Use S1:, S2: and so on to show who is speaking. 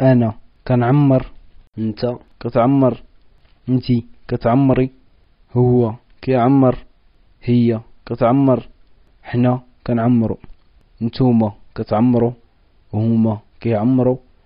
S1: أنا كنعمر
S2: أنت
S1: كتعمر انتي كتعمري هو كيعمر هي كتعمر حنا كنعمرو نتوما كتعمرو وهما كيعمرو.